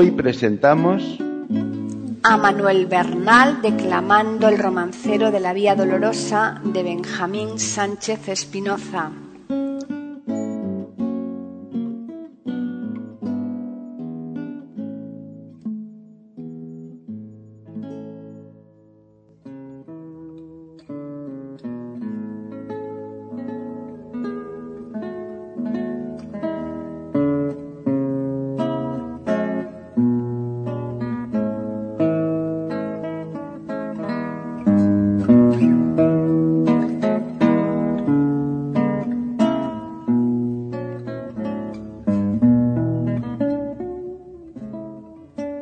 Hoy presentamos a Manuel Bernal declamando el romancero de la Vía Dolorosa de Benjamín Sánchez Espinoza.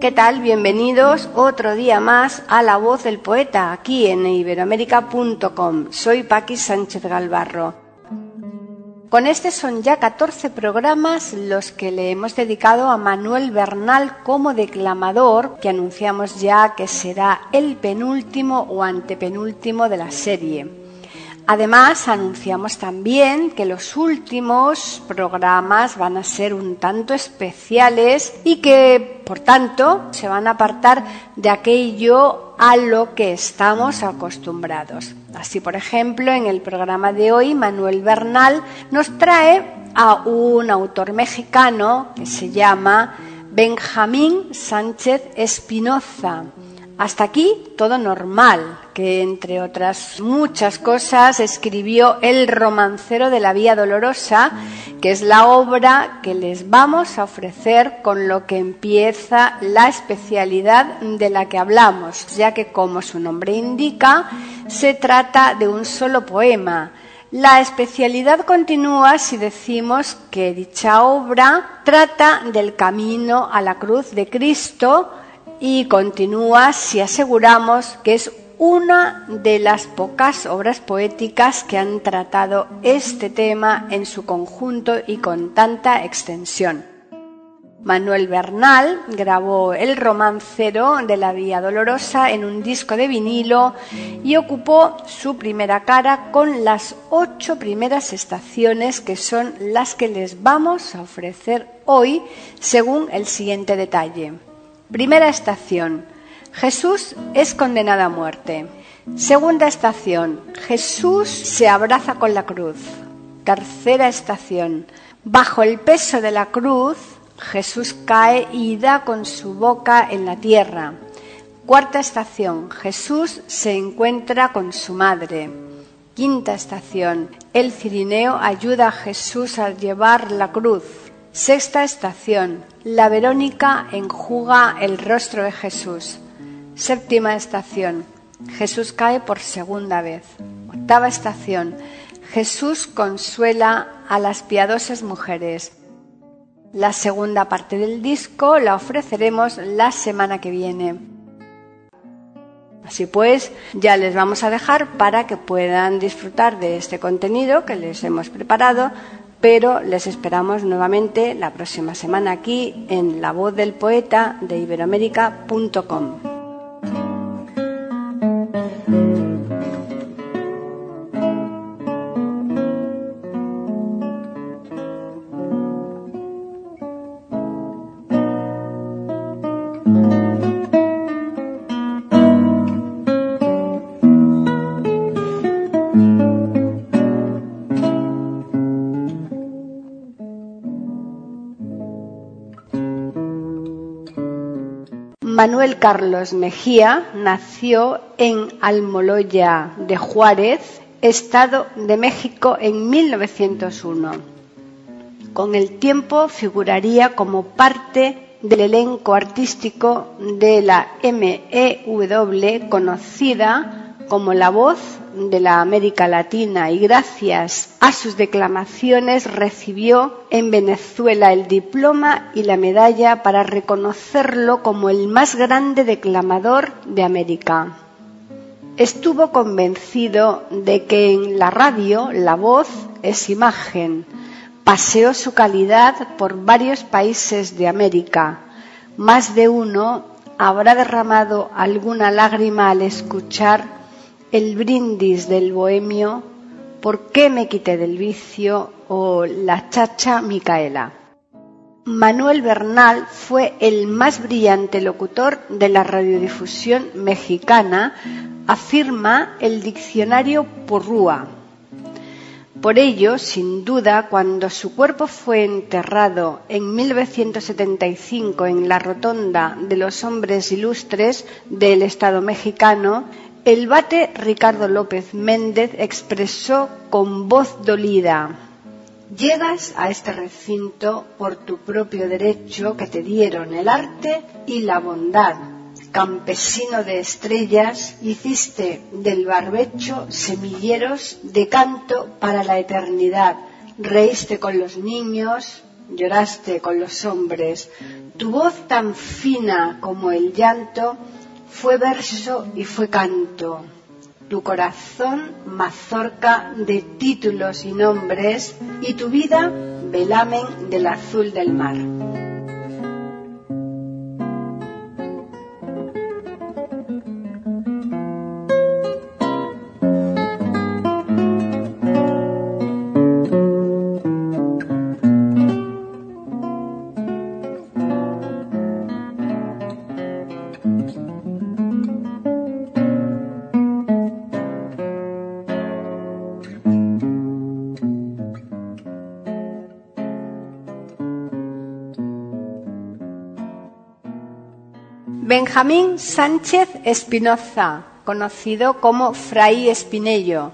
¿Qué tal? Bienvenidos otro día más a La Voz del Poeta, aquí en iberoamérica.com. Soy Paqui Sánchez Galvarro. Con este son ya 14 programas los que le hemos dedicado a Manuel Bernal como declamador, que anunciamos ya que será el penúltimo o antepenúltimo de la serie. Además, anunciamos también que los últimos programas van a ser un tanto especiales y que, por tanto, se van a apartar de aquello a lo que estamos acostumbrados. Así, por ejemplo, en el programa de hoy, Manuel Bernal nos trae a un autor mexicano que se llama Benjamín Sánchez Espinoza hasta aquí todo normal, que entre otras muchas cosas escribió El romancero de la Vía Dolorosa, que es la obra que les vamos a ofrecer con lo que empieza la especialidad de la que hablamos, ya que como su nombre indica, se trata de un solo poema. La especialidad continúa si decimos que dicha obra trata del camino a la cruz de Cristo, y continúa si aseguramos que es una de las pocas obras poéticas que han tratado este tema en su conjunto y con tanta extensión. Manuel Bernal grabó el romancero de la Vía Dolorosa en un disco de vinilo y ocupó su primera cara con las ocho primeras estaciones que son las que les vamos a ofrecer hoy según el siguiente detalle. Primera estación. Jesús es condenado a muerte. Segunda estación. Jesús se abraza con la cruz. Tercera estación. Bajo el peso de la cruz, Jesús cae y da con su boca en la tierra. Cuarta estación. Jesús se encuentra con su madre. Quinta estación. El cirineo ayuda a Jesús a llevar la cruz. Sexta estación. La Verónica enjuga el rostro de Jesús. Séptima estación. Jesús cae por segunda vez. Octava estación. Jesús consuela a las piadosas mujeres. La segunda parte del disco la ofreceremos la semana que viene. Así pues, ya les vamos a dejar para que puedan disfrutar de este contenido que les hemos preparado pero les esperamos nuevamente la próxima semana aquí en La Voz del Poeta de iberoamérica.com. Manuel Carlos Mejía nació en Almoloya de Juárez, Estado de México, en 1901. Con el tiempo figuraría como parte del elenco artístico de la MEW conocida como la voz de la América Latina y gracias a sus declamaciones recibió en Venezuela el diploma y la medalla para reconocerlo como el más grande declamador de América. Estuvo convencido de que en la radio la voz es imagen. Paseó su calidad por varios países de América. Más de uno habrá derramado alguna lágrima al escuchar el brindis del bohemio, ¿Por qué me quité del vicio? o La chacha Micaela. Manuel Bernal fue el más brillante locutor de la radiodifusión mexicana, afirma el diccionario Porrúa. Por ello, sin duda, cuando su cuerpo fue enterrado en 1975 en la Rotonda de los Hombres Ilustres del Estado mexicano, el bate Ricardo López Méndez expresó con voz dolida Llegas a este recinto por tu propio derecho que te dieron el arte y la bondad. Campesino de estrellas, hiciste del barbecho semilleros de canto para la eternidad. Reíste con los niños, lloraste con los hombres. Tu voz tan fina como el llanto fue verso y fue canto. Tu corazón mazorca de títulos y nombres y tu vida velamen del azul del mar. Benjamín Sánchez Espinoza, conocido como Fray Espinello,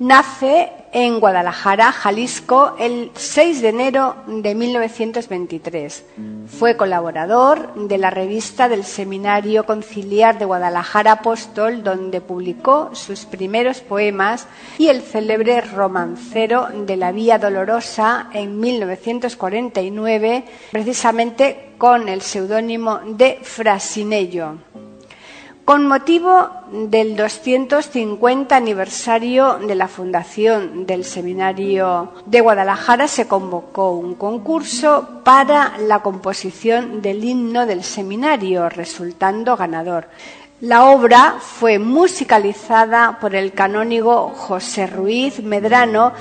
nace en Guadalajara, Jalisco, el 6 de enero de 1923. Fue colaborador de la revista del Seminario Conciliar de Guadalajara Apóstol, donde publicó sus primeros poemas y el célebre romancero de la Vía Dolorosa en 1949, precisamente con el seudónimo de Frasinello. Con motivo del 250 aniversario de la fundación del Seminario de Guadalajara se convocó un concurso para la composición del himno del seminario, resultando ganador. La obra fue musicalizada por el canónigo José Ruiz Medrano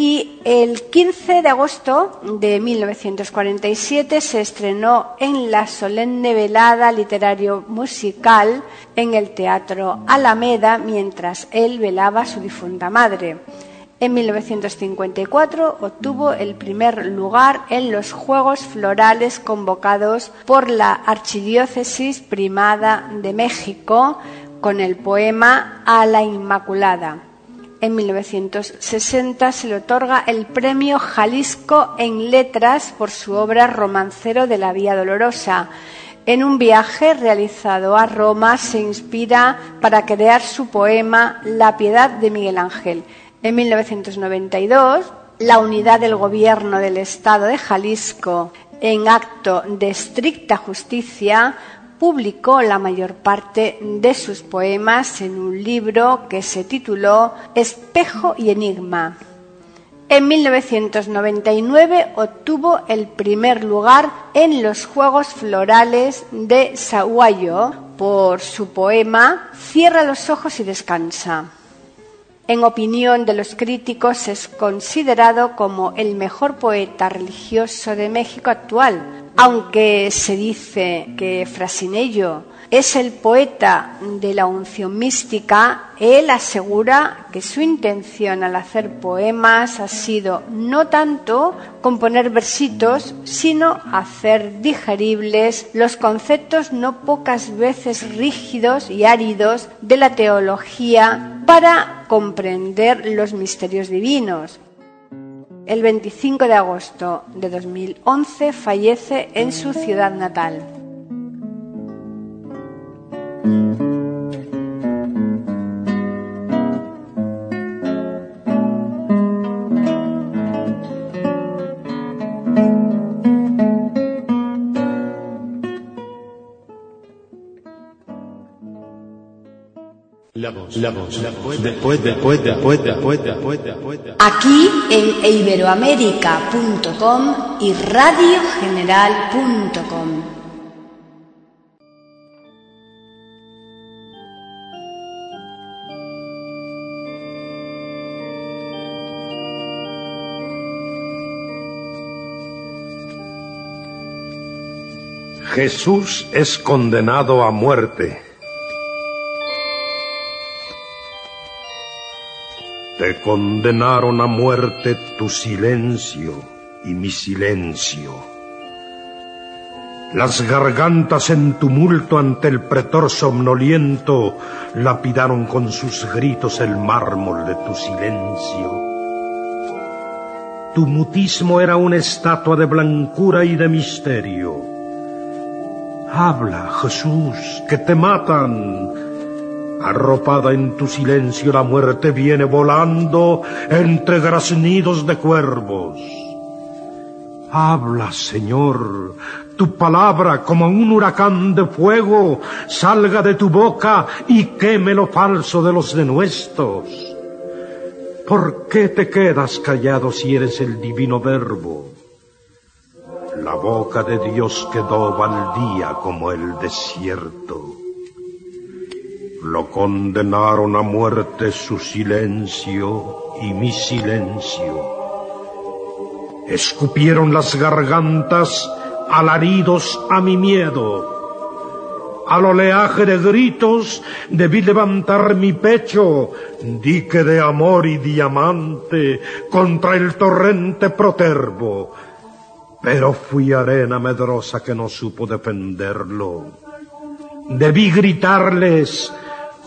y el 15 de agosto de 1947 se estrenó en la solemne velada literario musical en el Teatro Alameda mientras él velaba a su difunta madre. En 1954 obtuvo el primer lugar en los Juegos Florales convocados por la Archidiócesis Primada de México con el poema A la Inmaculada. En 1960 se le otorga el Premio Jalisco en Letras por su obra Romancero de la Vía Dolorosa. En un viaje realizado a Roma se inspira para crear su poema La Piedad de Miguel Ángel. En 1992, la unidad del Gobierno del Estado de Jalisco, en acto de estricta justicia, publicó la mayor parte de sus poemas en un libro que se tituló Espejo y Enigma. En 1999 obtuvo el primer lugar en los Juegos Florales de Sahuayo por su poema Cierra los ojos y descansa en opinión de los críticos, es considerado como el mejor poeta religioso de México actual, aunque se dice que Frasinello es el poeta de la unción mística, él asegura que su intención al hacer poemas ha sido no tanto componer versitos, sino hacer digeribles los conceptos no pocas veces rígidos y áridos de la teología para comprender los misterios divinos. El 25 de agosto de 2011 fallece en su ciudad natal. La voz, la voz, la voz del poeta, poeta, poeta, poeta, poeta, poeta. Aquí en iberoamérica.com y radiogeneral.com. Jesús es condenado a muerte. Te condenaron a muerte tu silencio y mi silencio. Las gargantas en tumulto ante el pretor somnoliento lapidaron con sus gritos el mármol de tu silencio. Tu mutismo era una estatua de blancura y de misterio Habla, Jesús, que te matan. Arropada en tu silencio la muerte viene volando entre graznidos de cuervos. Habla, Señor, tu palabra como un huracán de fuego salga de tu boca y queme lo falso de los denuestos. ¿Por qué te quedas callado si eres el divino verbo? La boca de Dios quedó baldía como el desierto. Lo condenaron a muerte su silencio y mi silencio. Escupieron las gargantas alaridos a mi miedo. Al oleaje de gritos debí levantar mi pecho, dique de amor y diamante, contra el torrente protervo pero fui arena medrosa que no supo defenderlo. Debí gritarles,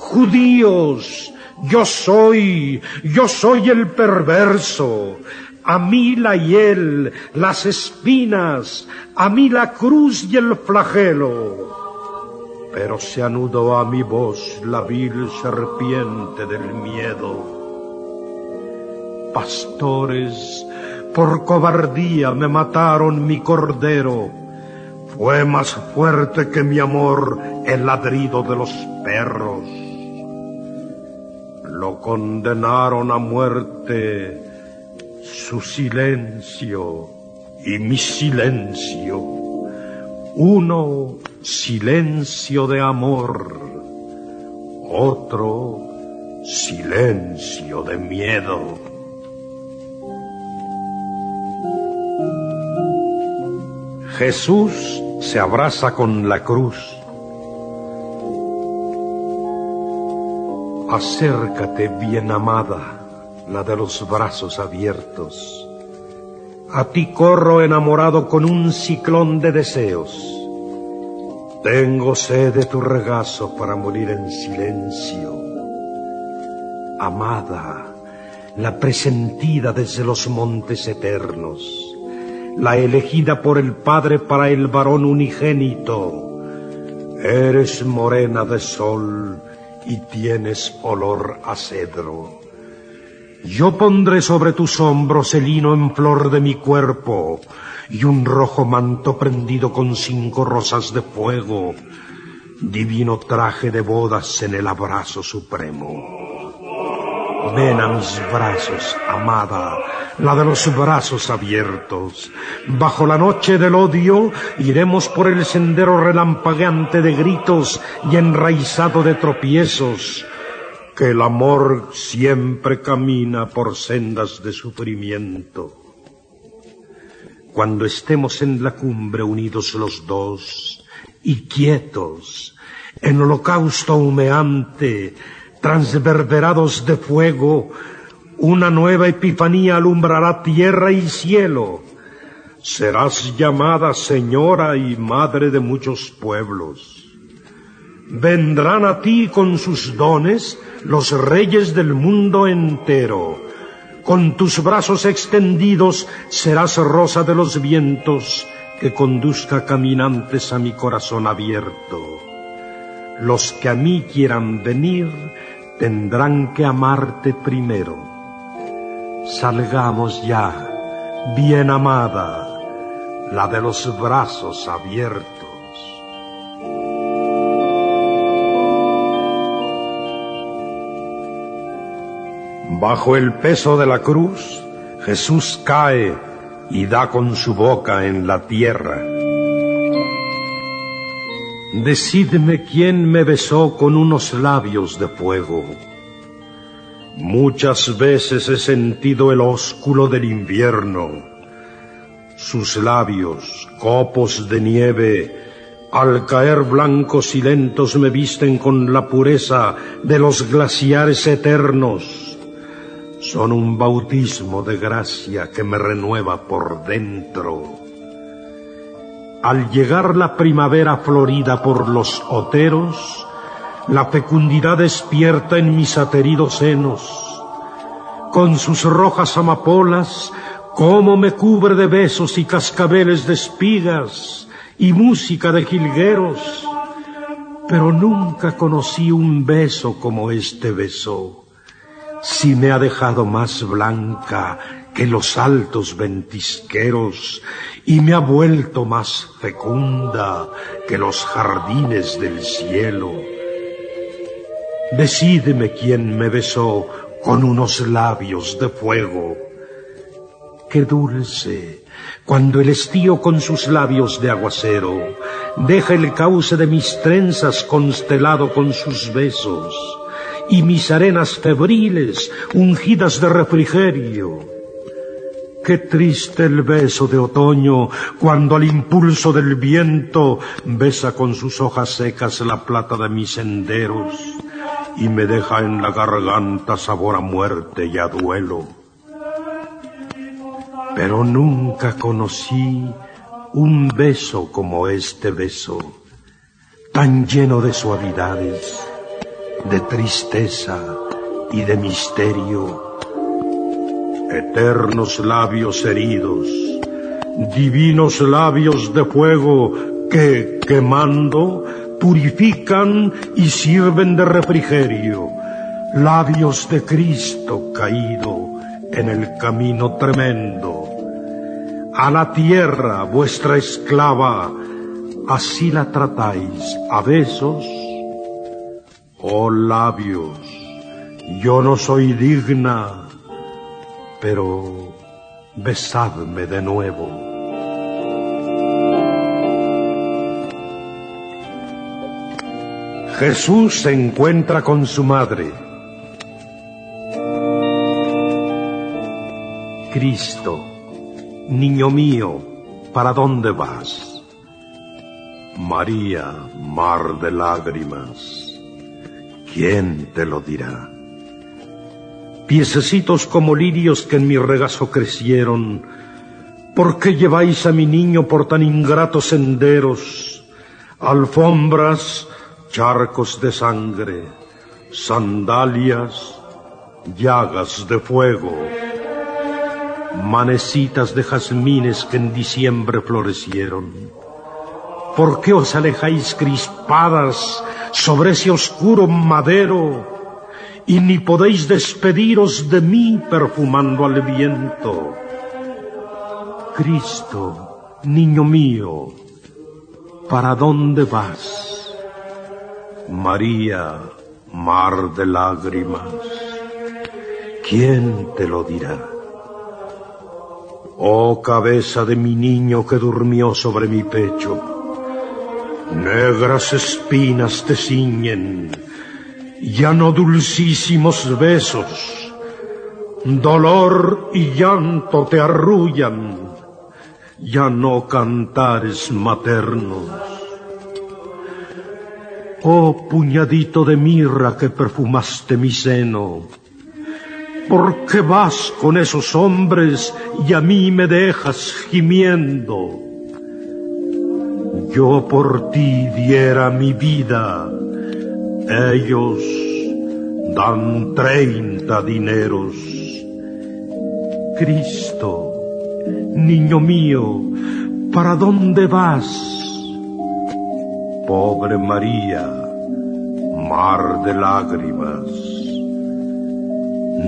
judíos, yo soy, yo soy el perverso, a mí la hiel, las espinas, a mí la cruz y el flagelo. Pero se anudó a mi voz la vil serpiente del miedo. Pastores, por cobardía me mataron mi cordero. Fue más fuerte que mi amor el ladrido de los perros. Lo condenaron a muerte su silencio y mi silencio. Uno silencio de amor, otro silencio de miedo. Jesús se abraza con la cruz. Acércate, bien amada, la de los brazos abiertos. A ti corro enamorado con un ciclón de deseos. Tengo sed de tu regazo para morir en silencio. Amada, la presentida desde los montes eternos la elegida por el Padre para el varón unigénito. Eres morena de sol y tienes olor a cedro. Yo pondré sobre tus hombros el hino en flor de mi cuerpo y un rojo manto prendido con cinco rosas de fuego, divino traje de bodas en el abrazo supremo. Ven a mis brazos, amada, la de los brazos abiertos. Bajo la noche del odio iremos por el sendero relampagueante de gritos y enraizado de tropiezos, que el amor siempre camina por sendas de sufrimiento. Cuando estemos en la cumbre unidos los dos y quietos, en holocausto humeante, transverberados de fuego, una nueva epifanía alumbrará tierra y cielo. Serás llamada Señora y Madre de muchos pueblos. Vendrán a ti con sus dones los reyes del mundo entero. Con tus brazos extendidos serás rosa de los vientos que conduzca caminantes a mi corazón abierto. Los que a mí quieran venir tendrán que amarte primero. Salgamos ya, bien amada, la de los brazos abiertos. Bajo el peso de la cruz, Jesús cae y da con su boca en la tierra. Decidme quién me besó con unos labios de fuego. Muchas veces he sentido el ósculo del invierno. Sus labios, copos de nieve, al caer blancos y lentos me visten con la pureza de los glaciares eternos. Son un bautismo de gracia que me renueva por dentro. Al llegar la primavera florida por los oteros, la fecundidad despierta en mis ateridos senos. Con sus rojas amapolas, cómo me cubre de besos y cascabeles de espigas y música de jilgueros. Pero nunca conocí un beso como este beso. Si me ha dejado más blanca que los altos ventisqueros y me ha vuelto más fecunda que los jardines del cielo. Decídeme quién me besó con unos labios de fuego. Qué dulce, cuando el estío con sus labios de aguacero deja el cauce de mis trenzas constelado con sus besos y mis arenas febriles ungidas de refrigerio. Qué triste el beso de otoño cuando al impulso del viento besa con sus hojas secas la plata de mis senderos y me deja en la garganta sabor a muerte y a duelo. Pero nunca conocí un beso como este beso, tan lleno de suavidades, de tristeza y de misterio. Eternos labios heridos, divinos labios de fuego que, quemando, purifican y sirven de refrigerio, labios de Cristo caído en el camino tremendo. A la tierra, vuestra esclava, así la tratáis a besos. Oh labios, yo no soy digna, pero besadme de nuevo. Jesús se encuentra con su madre. Cristo, niño mío, ¿para dónde vas? María, mar de lágrimas, ¿quién te lo dirá? Piececitos como lirios que en mi regazo crecieron, ¿por qué lleváis a mi niño por tan ingratos senderos? Alfombras, charcos de sangre, sandalias, llagas de fuego, manecitas de jazmines que en diciembre florecieron. ¿Por qué os alejáis crispadas sobre ese oscuro madero y ni podéis despediros de mí perfumando al viento? Cristo, niño mío, ¿para dónde vas? María, mar de lágrimas, ¿quién te lo dirá? Oh cabeza de mi niño que durmió sobre mi pecho, negras espinas te ciñen, ya no dulcísimos besos, dolor y llanto te arrullan, ya no cantares maternos. Oh puñadito de mirra que perfumaste mi seno, ¿por qué vas con esos hombres y a mí me dejas gimiendo? Yo por ti diera mi vida, ellos dan treinta dineros. Cristo, niño mío, ¿para dónde vas? Pobre María, mar de lágrimas,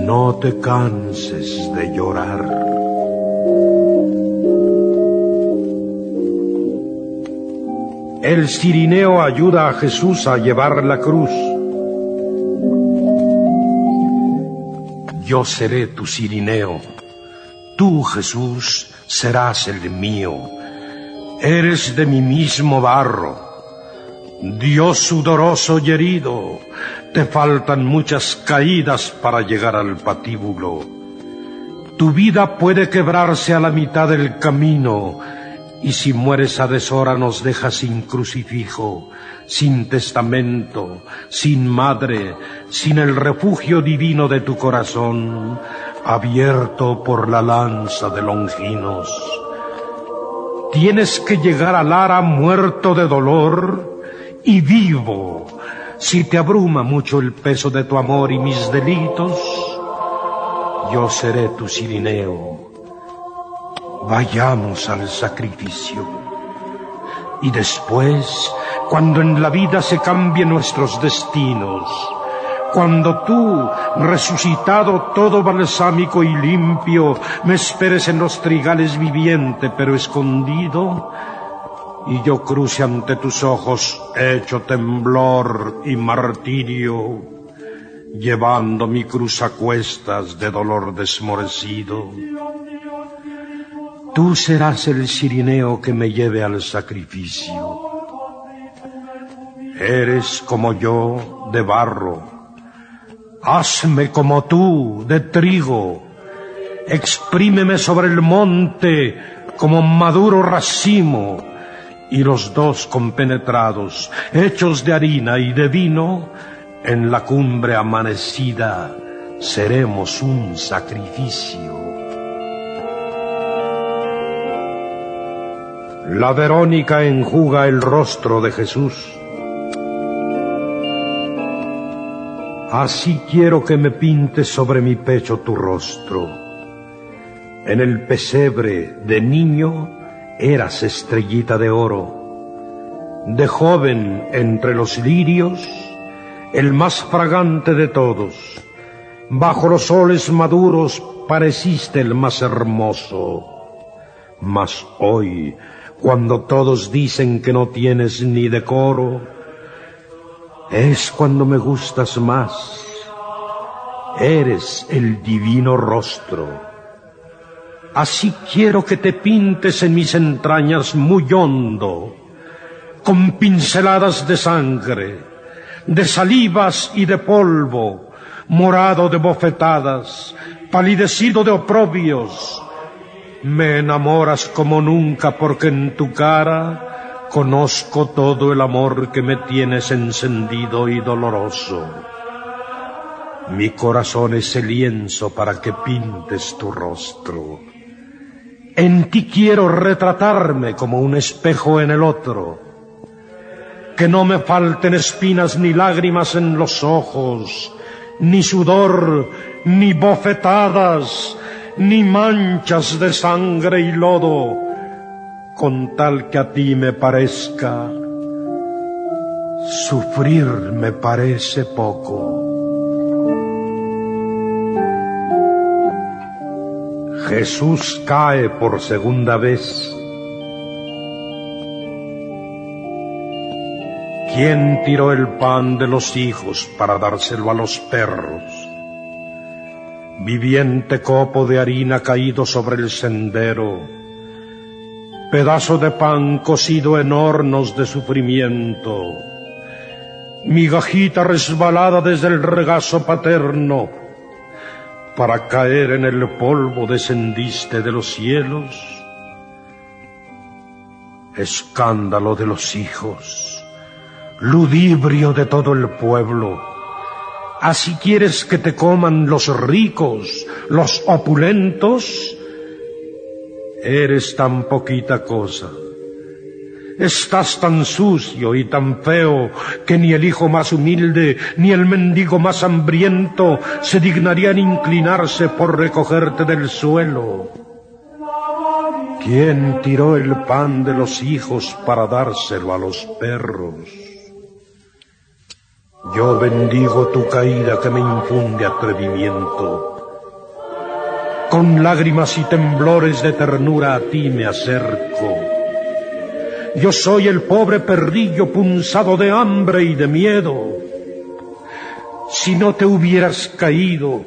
no te canses de llorar. El cirineo ayuda a Jesús a llevar la cruz. Yo seré tu Cirineo. Tú, Jesús, serás el mío. Eres de mi mismo barro. Dios sudoroso y herido, te faltan muchas caídas para llegar al patíbulo. Tu vida puede quebrarse a la mitad del camino, y si mueres a deshora nos dejas sin crucifijo, sin testamento, sin madre, sin el refugio divino de tu corazón, abierto por la lanza de Longinos. Tienes que llegar a Lara muerto de dolor y vivo. Si te abruma mucho el peso de tu amor y mis delitos, yo seré tu sirineo. Vayamos al sacrificio. Y después, cuando en la vida se cambien nuestros destinos, cuando tú, resucitado todo balsámico y limpio, me esperes en los trigales viviente pero escondido, y yo cruce ante tus ojos hecho temblor y martirio, llevando mi cruz a cuestas de dolor desmorecido. Tú serás el sirineo que me lleve al sacrificio. Eres como yo de barro. Hazme como tú de trigo. Exprímeme sobre el monte como maduro racimo. Y los dos compenetrados, hechos de harina y de vino, en la cumbre amanecida seremos un sacrificio. La Verónica enjuga el rostro de Jesús. Así quiero que me pintes sobre mi pecho tu rostro. En el pesebre de niño eras estrellita de oro. De joven entre los lirios, el más fragante de todos. Bajo los soles maduros pareciste el más hermoso. Mas hoy, cuando todos dicen que no tienes ni decoro, es cuando me gustas más. Eres el divino rostro. Así quiero que te pintes en mis entrañas muy hondo, con pinceladas de sangre, de salivas y de polvo, morado de bofetadas, palidecido de oprobios, me enamoras como nunca porque en tu cara conozco todo el amor que me tienes encendido y doloroso. Mi corazón es el lienzo para que pintes tu rostro. En ti quiero retratarme como un espejo en el otro. Que no me falten espinas ni lágrimas en los ojos, ni sudor, ni bofetadas, ni manchas de sangre y lodo, con tal que a ti me parezca, sufrir me parece poco. Jesús cae por segunda vez. ¿Quién tiró el pan de los hijos para dárselo a los perros? Viviente copo de harina caído sobre el sendero, pedazo de pan cocido en hornos de sufrimiento, migajita resbalada desde el regazo paterno, para caer en el polvo descendiste de los cielos, escándalo de los hijos, ludibrio de todo el pueblo, Así quieres que te coman los ricos, los opulentos. Eres tan poquita cosa. Estás tan sucio y tan feo que ni el hijo más humilde ni el mendigo más hambriento se dignarían inclinarse por recogerte del suelo. ¿Quién tiró el pan de los hijos para dárselo a los perros? Yo bendigo tu caída que me infunde atrevimiento. Con lágrimas y temblores de ternura a ti me acerco. Yo soy el pobre perrillo punzado de hambre y de miedo. Si no te hubieras caído,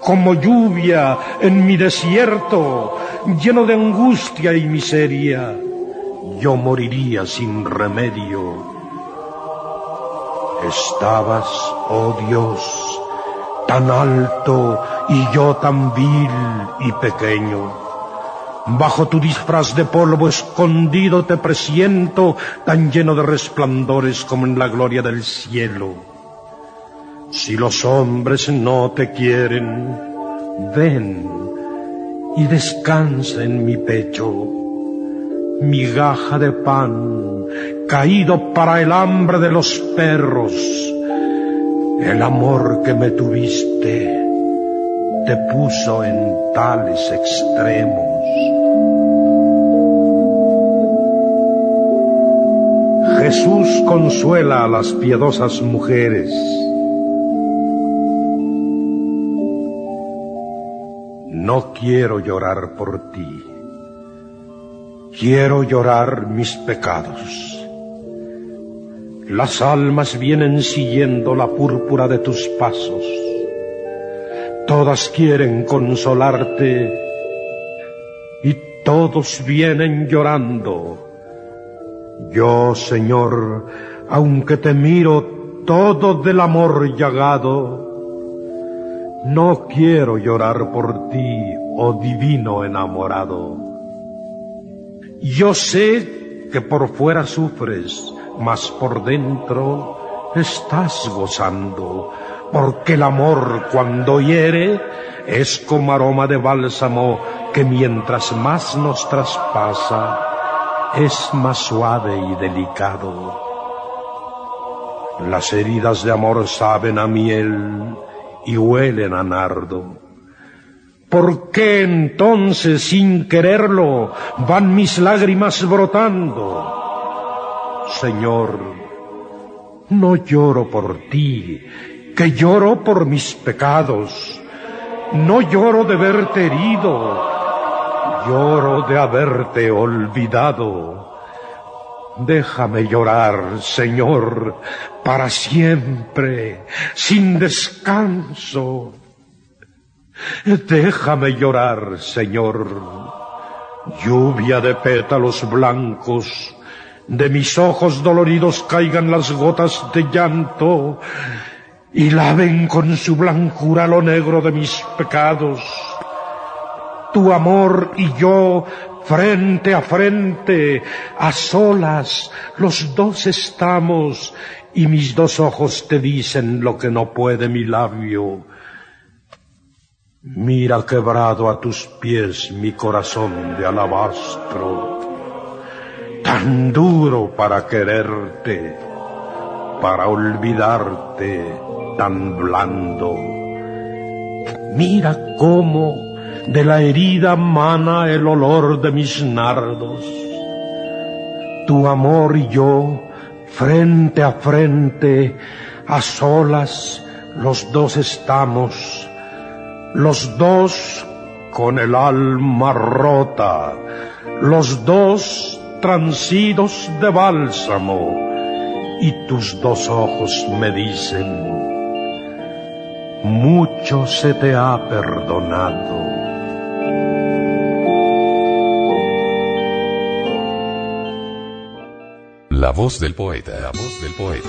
como lluvia en mi desierto, lleno de angustia y miseria, yo moriría sin remedio. Estabas, oh Dios, tan alto y yo tan vil y pequeño. Bajo tu disfraz de polvo escondido te presiento, tan lleno de resplandores como en la gloria del cielo. Si los hombres no te quieren, ven y descansa en mi pecho, migaja de pan, caído para el hambre de los perros. El amor que me tuviste te puso en tales extremos. Jesús consuela a las piadosas mujeres No quiero llorar por ti. Quiero llorar mis pecados. Las almas vienen siguiendo la púrpura de tus pasos. Todas quieren consolarte y todos vienen llorando. Yo, Señor, aunque te miro todo del amor llagado, no quiero llorar por ti, oh divino enamorado. Yo sé que por fuera sufres, mas por dentro estás gozando, porque el amor cuando hiere es como aroma de bálsamo que mientras más nos traspasa es más suave y delicado. Las heridas de amor saben a miel, y huelen a nardo. ¿Por qué entonces, sin quererlo, van mis lágrimas brotando? Señor, no lloro por ti, que lloro por mis pecados. No lloro de verte herido, lloro de haberte olvidado. Déjame llorar, Señor, para siempre, sin descanso. Déjame llorar, Señor. Lluvia de pétalos blancos, de mis ojos doloridos caigan las gotas de llanto y laven con su blancura lo negro de mis pecados. Tu amor y yo frente a frente, a solas, los dos estamos, y mis dos ojos te dicen lo que no puede mi labio. Mira quebrado a tus pies mi corazón de alabastro, tan duro para quererte, para olvidarte, tan blando. Mira cómo de la herida mana el olor de mis nardos. Tu amor y yo, frente a frente, a solas, los dos estamos, los dos con el alma rota, los dos transidos de bálsamo, y tus dos ojos me dicen, mucho se te ha perdonado. La voz del poeta. La voz del poeta.